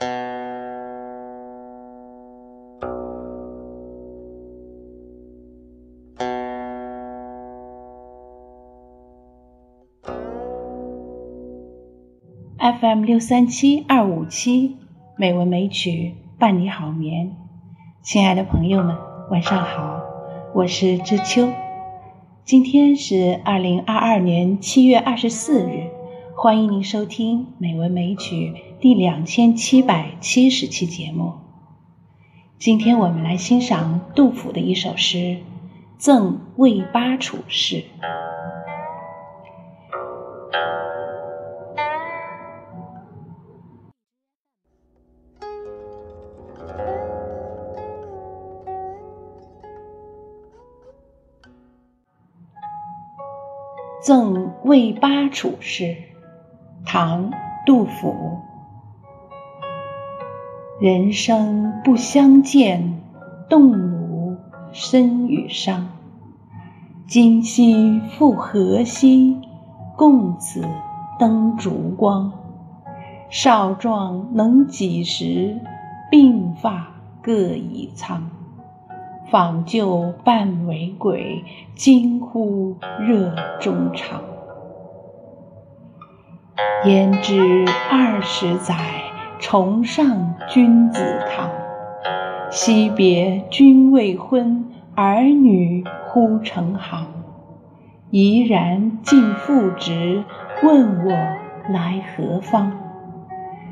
FM 六三七二五七，美文美曲伴你好眠。亲爱的朋友们，晚上好，我是知秋。今天是二零二二年七月二十四日，欢迎您收听《美文美曲》第两千七百七十期节目。今天我们来欣赏杜甫的一首诗《赠魏八处士》。赠魏八处士，唐·杜甫。人生不相见，动如参与商。今夕复何夕，共此灯烛光。少壮能几时，鬓发各已苍。访旧半为鬼，惊呼热衷肠。焉知二十载，重上君子堂。惜别君未婚，儿女忽成行。怡然尽复职，问我来何方？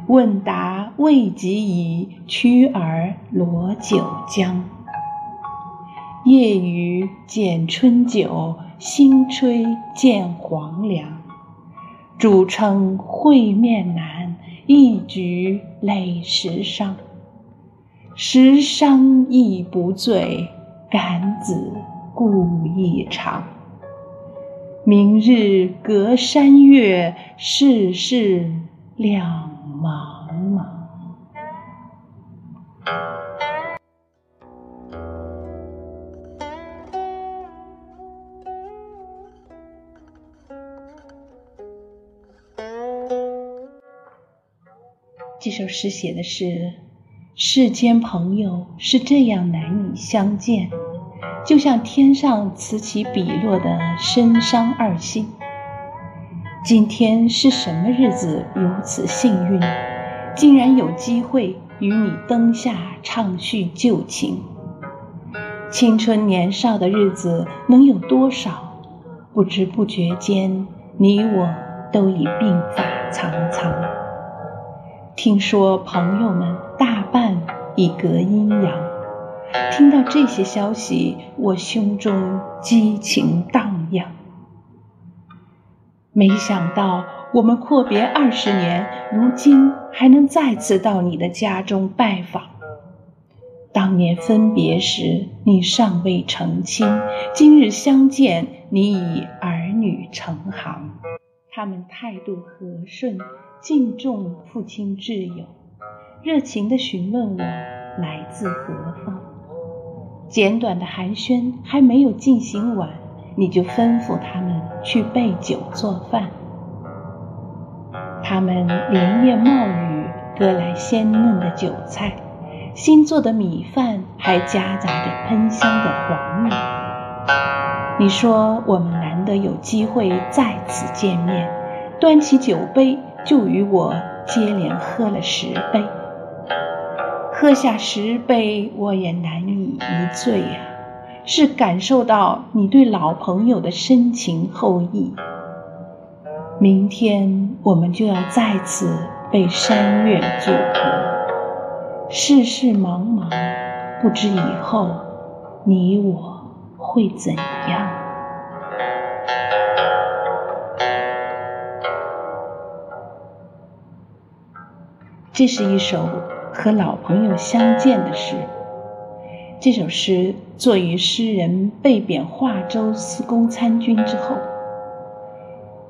问答未及已，驱儿罗九江。夜雨剪春酒，新吹见黄粱。主称会面难，一举累十觞。十觞亦不醉，感子故意长。明日隔山岳，世事两茫茫。这首诗写的是世间朋友是这样难以相见，就像天上此起彼落的参商二星。今天是什么日子？如此幸运，竟然有机会与你灯下畅叙旧情。青春年少的日子能有多少？不知不觉间，你我都已鬓发苍苍。听说朋友们大半已隔阴阳，听到这些消息，我胸中激情荡漾。没想到我们阔别二十年，如今还能再次到你的家中拜访。当年分别时，你尚未成亲；今日相见，你已儿女成行。他们态度和顺。敬重父亲挚友，热情地询问我来自何方。简短的寒暄还没有进行完，你就吩咐他们去备酒做饭。他们连夜冒雨割来鲜嫩的韭菜，新做的米饭还夹杂着喷香的黄米。你说我们难得有机会再次见面，端起酒杯。就与我接连喝了十杯，喝下十杯，我也难以一醉呀。是感受到你对老朋友的深情厚谊。明天我们就要再次被山岳阻隔，世事茫茫，不知以后你我会怎样。这是一首和老朋友相见的诗。这首诗作于诗人被贬华州司功参军之后，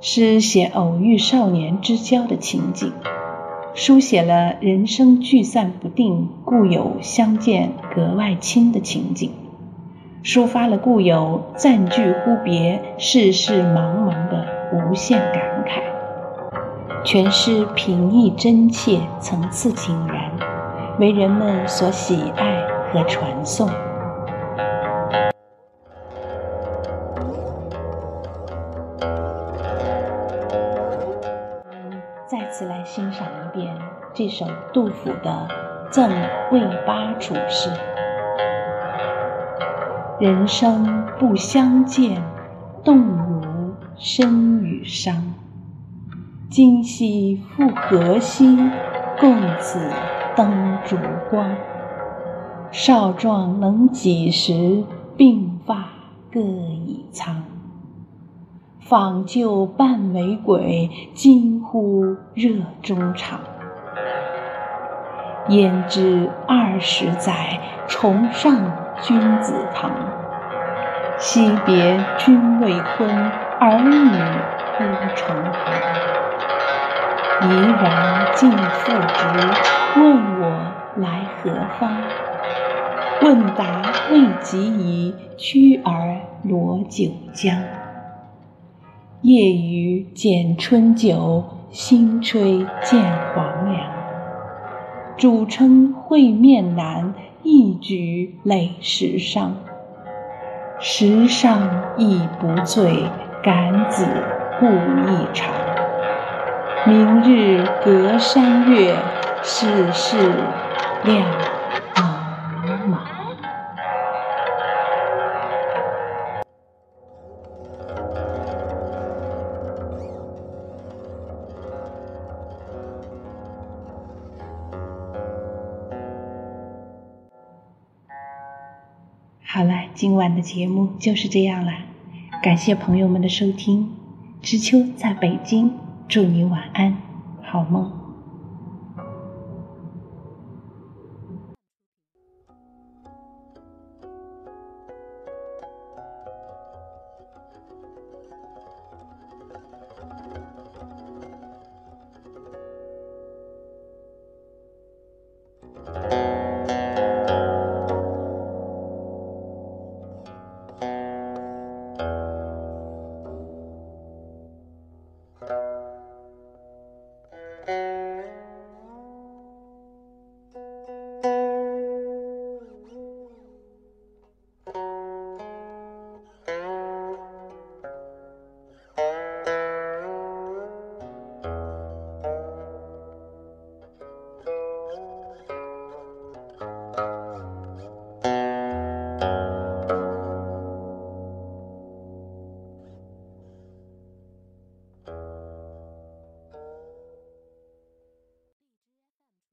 诗写偶遇少年之交的情景，书写了人生聚散不定、故友相见格外亲的情景，抒发了故友暂居忽别、世事茫茫的无限感慨。全诗平易真切，层次井然，为人们所喜爱和传颂。再次来欣赏一遍这首杜甫的《赠卫八处士》：人生不相见，动如参与商。今夕复何夕，共此灯烛光。少壮能几时，鬓发各已苍。访旧半为鬼，惊呼热衷肠。焉知二十载，重上君子堂。惜别君未婚，儿女哭成行。怡然尽复职，问我来何方？问答未及已，驱儿罗九江。夜雨剪春酒，新炊见黄粱。主称会面难，一举累十觞。十觞亦不醉，感子故意长。明日隔山月，世事两茫茫。好了，今晚的节目就是这样了，感谢朋友们的收听。知秋在北京，祝你晚安，好梦。